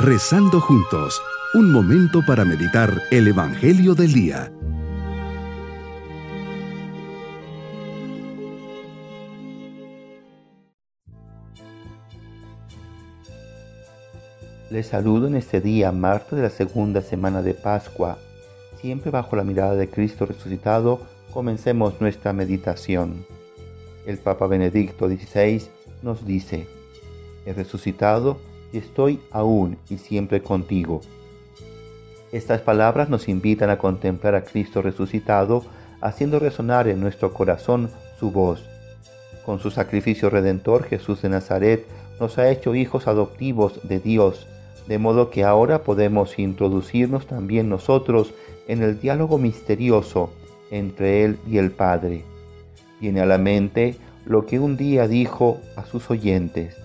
Rezando juntos, un momento para meditar el Evangelio del Día. Les saludo en este día, martes de la segunda semana de Pascua. Siempre bajo la mirada de Cristo resucitado, comencemos nuestra meditación. El Papa Benedicto XVI nos dice, he resucitado y estoy aún y siempre contigo. Estas palabras nos invitan a contemplar a Cristo resucitado, haciendo resonar en nuestro corazón su voz. Con su sacrificio redentor, Jesús de Nazaret nos ha hecho hijos adoptivos de Dios, de modo que ahora podemos introducirnos también nosotros en el diálogo misterioso entre Él y el Padre. Viene a la mente lo que un día dijo a sus oyentes,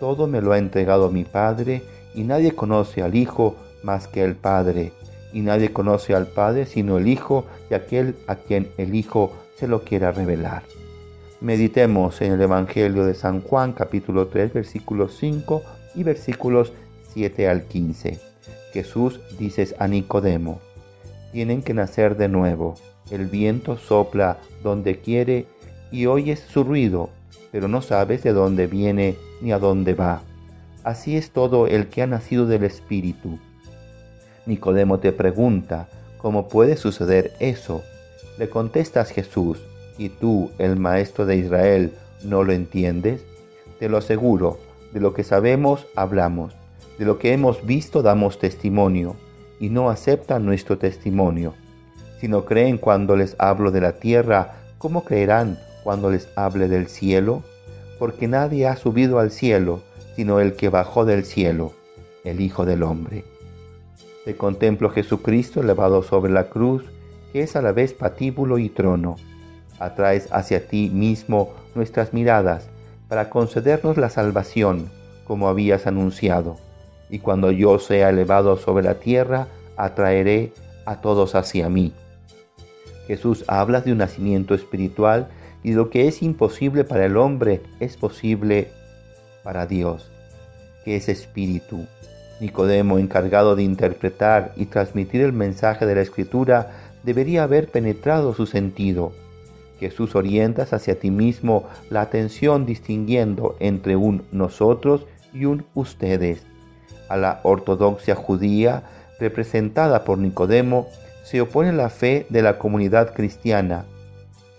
todo me lo ha entregado mi Padre, y nadie conoce al Hijo más que el Padre, y nadie conoce al Padre sino el Hijo y aquel a quien el Hijo se lo quiera revelar. Meditemos en el Evangelio de San Juan capítulo 3 versículos 5 y versículos 7 al 15. Jesús dice a Nicodemo, tienen que nacer de nuevo. El viento sopla donde quiere y oyes su ruido, pero no sabes de dónde viene ni a dónde va. Así es todo el que ha nacido del Espíritu. Nicodemo te pregunta, ¿cómo puede suceder eso? Le contestas Jesús, ¿y tú, el Maestro de Israel, no lo entiendes? Te lo aseguro, de lo que sabemos hablamos, de lo que hemos visto damos testimonio, y no aceptan nuestro testimonio. Si no creen cuando les hablo de la tierra, ¿cómo creerán cuando les hable del cielo? Porque nadie ha subido al cielo, sino el que bajó del cielo, el Hijo del Hombre. Te contemplo Jesucristo elevado sobre la cruz, que es a la vez patíbulo y trono. Atraes hacia ti mismo nuestras miradas para concedernos la salvación, como habías anunciado. Y cuando yo sea elevado sobre la tierra, atraeré a todos hacia mí. Jesús habla de un nacimiento espiritual y lo que es imposible para el hombre es posible para Dios, que es espíritu. Nicodemo, encargado de interpretar y transmitir el mensaje de la Escritura, debería haber penetrado su sentido. Jesús orientas hacia ti mismo la atención distinguiendo entre un nosotros y un ustedes. A la ortodoxia judía, representada por Nicodemo, se opone la fe de la comunidad cristiana.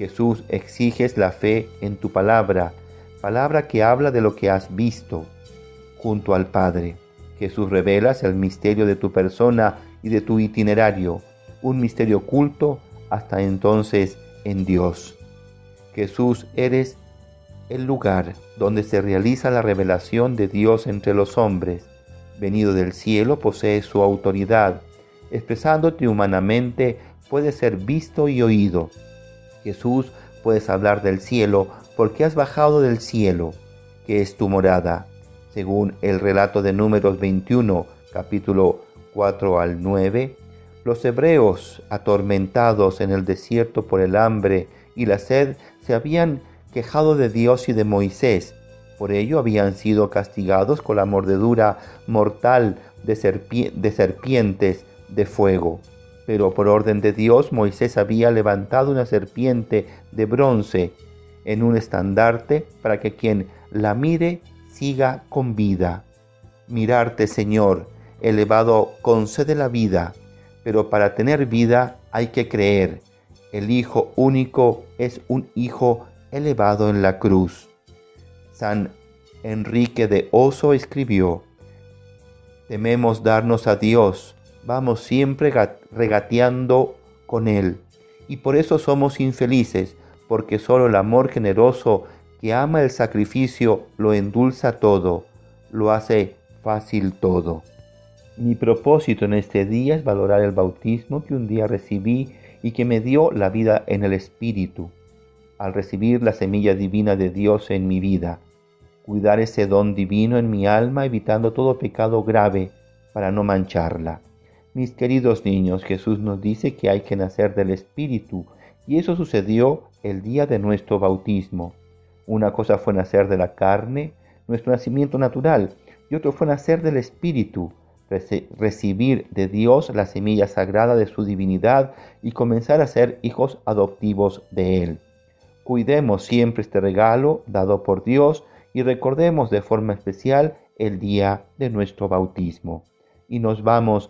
Jesús exiges la fe en tu palabra, palabra que habla de lo que has visto junto al Padre. Jesús revelas el misterio de tu persona y de tu itinerario, un misterio oculto hasta entonces en Dios. Jesús eres el lugar donde se realiza la revelación de Dios entre los hombres. Venido del cielo, posee su autoridad. Expresándote humanamente, puede ser visto y oído. Jesús, puedes hablar del cielo porque has bajado del cielo, que es tu morada. Según el relato de Números 21, capítulo 4 al 9, los hebreos, atormentados en el desierto por el hambre y la sed, se habían quejado de Dios y de Moisés. Por ello habían sido castigados con la mordedura mortal de, de serpientes de fuego. Pero por orden de Dios Moisés había levantado una serpiente de bronce en un estandarte para que quien la mire siga con vida. Mirarte, Señor, elevado, concede la vida, pero para tener vida hay que creer. El Hijo único es un Hijo elevado en la cruz. San Enrique de Oso escribió, tememos darnos a Dios, vamos siempre regateando con Él, y por eso somos infelices, porque solo el amor generoso que ama el sacrificio lo endulza todo, lo hace fácil todo. Mi propósito en este día es valorar el bautismo que un día recibí y que me dio la vida en el Espíritu, al recibir la semilla divina de Dios en mi vida, cuidar ese don divino en mi alma evitando todo pecado grave para no mancharla. Mis queridos niños, Jesús nos dice que hay que nacer del Espíritu y eso sucedió el día de nuestro bautismo. Una cosa fue nacer de la carne, nuestro nacimiento natural, y otro fue nacer del Espíritu, recibir de Dios la semilla sagrada de su divinidad y comenzar a ser hijos adoptivos de Él. Cuidemos siempre este regalo dado por Dios y recordemos de forma especial el día de nuestro bautismo. Y nos vamos